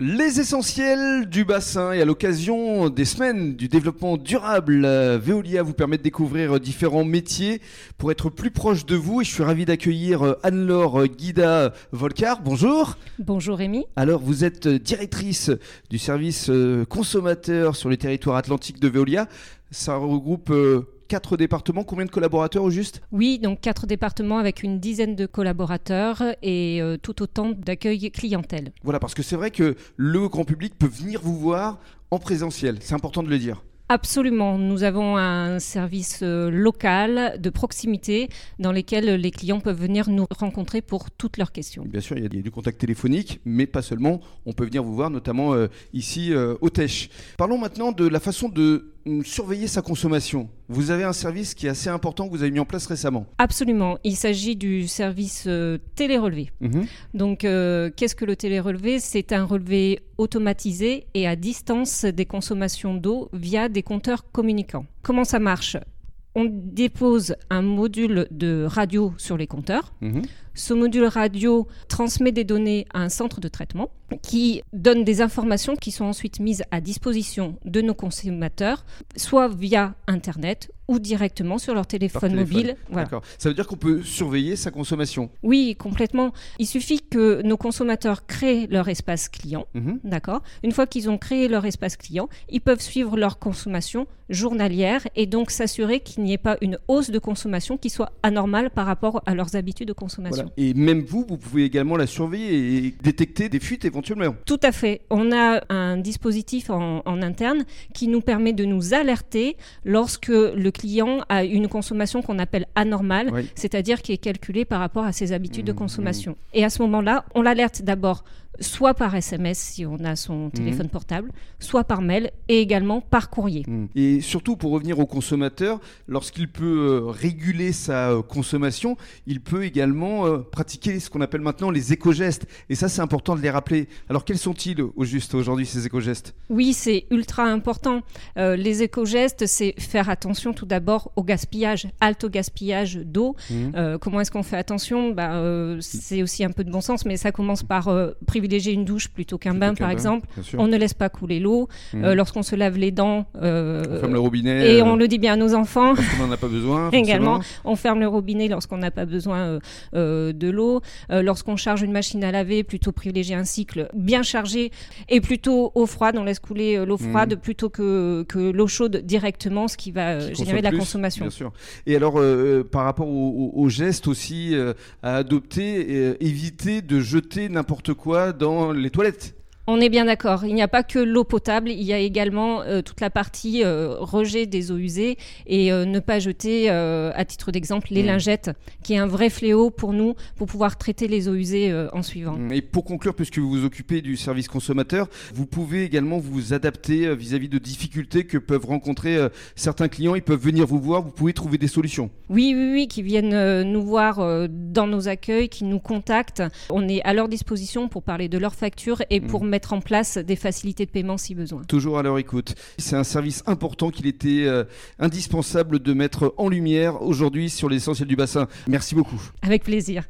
Les essentiels du bassin et à l'occasion des semaines du développement durable, euh, Veolia vous permet de découvrir différents métiers pour être plus proche de vous et je suis ravi d'accueillir euh, Anne-Laure Guida Volcar. Bonjour. Bonjour Rémi. Alors vous êtes directrice du service euh, consommateur sur les territoires atlantiques de Veolia. Ça regroupe quatre départements. Combien de collaborateurs au juste? Oui, donc quatre départements avec une dizaine de collaborateurs et euh, tout autant d'accueil clientèle. Voilà, parce que c'est vrai que le grand public peut venir vous voir en présentiel. C'est important de le dire. Absolument. Nous avons un service euh, local de proximité dans lequel les clients peuvent venir nous rencontrer pour toutes leurs questions. Bien sûr, il y a du contact téléphonique, mais pas seulement. On peut venir vous voir, notamment euh, ici au Tèche. Parlons maintenant de la façon de surveiller sa consommation. Vous avez un service qui est assez important que vous avez mis en place récemment. Absolument. Il s'agit du service euh, télé-relevé. Mhm. Donc, euh, qu'est-ce que le télé-relevé? C'est un relevé automatisé et à distance des consommations d'eau via des compteurs communicants. Comment ça marche? On dépose un module de radio sur les compteurs. Mhm. Ce module radio transmet des données à un centre de traitement qui donne des informations qui sont ensuite mises à disposition de nos consommateurs, soit via Internet ou directement sur leur téléphone, mobile. D'accord. Ça veut dire qu'on peut surveiller sa consommation Oui, complètement. Il suffit que nos consommateurs créent leur espace client. Mhm. D'accord. Une fois qu'ils ont créé leur espace client, ils peuvent suivre leur consommation journalière et donc s'assurer qu'il n'y ait pas une hausse de consommation qui soit anormale par rapport à leurs habitudes de consommation. Et même vous, vous pouvez également la surveiller et détecter des fuites éventuellement. Tout à fait. On a un dispositif en, en interne qui nous permet de nous alerter lorsque le client a une consommation qu'on appelle anormale, c'est-à-dire qui est calculée par rapport à ses habitudes de mmh, consommation. Mmh. Et à ce moment-là, on l'alerte d'abord soit par SMS si on a son mmh. téléphone portable, soit par mail et également par courrier. Et surtout pour revenir au consommateur, lorsqu'il peut euh, réguler sa euh, consommation, il peut également euh, pratiquer ce qu'on appelle maintenant les éco-gestes. Et ça, c'est important de les rappeler. Alors quels sont-ils au juste aujourd'hui, ces éco-gestes? Oui, c'est ultra important. les éco-gestes, c'est faire attention tout d'abord au gaspillage, halte au gaspillage d'eau. Mmh. Euh, comment est-ce qu'on fait attention? Bah, C'est aussi un peu de bon sens, mais ça commence par euh, privilégier une douche plutôt qu'un bain, par exemple. On ne laisse pas couler l'eau. Mmh. Lorsqu'on se lave les dents, on ferme le robinet. Et on le dit bien à nos enfants. Parce qu'on n'en a pas besoin. Également, on ferme le robinet lorsqu'on n'a pas besoin de l'eau. lorsqu'on charge une machine à laver, plutôt privilégier un cycle bien chargé et plutôt eau froide. On laisse couler l'eau mmh. froide plutôt que, que l'eau chaude directement, ce qui va générer de la consommation. Bien sûr. Et alors, euh, par rapport au, gestes aussi euh, à adopter, euh, éviter de jeter n'importe quoi dans les toilettes. On est bien d'accord. Il n'y a pas que l'eau potable, il y a également euh, toute la partie euh, rejet des eaux usées et euh, ne pas jeter, à titre d'exemple, les mmh. lingettes, qui est un vrai fléau pour nous pour pouvoir traiter les eaux usées en suivant. Et pour conclure, puisque vous vous occupez du service consommateur, vous pouvez également vous adapter vis-à-vis de difficultés que peuvent rencontrer certains clients. Ils peuvent venir vous voir, vous pouvez trouver des solutions. Oui, oui, oui, qui viennent nous voir dans nos accueils, qui nous contactent. On est à leur disposition pour parler de leurs factures et mmh. pour mettre en place des facilités de paiement si besoin. Toujours à leur écoute. C'est un service important qu'il était euh, indispensable de mettre en lumière aujourd'hui sur l'essentiel du bassin. Merci beaucoup. Avec plaisir.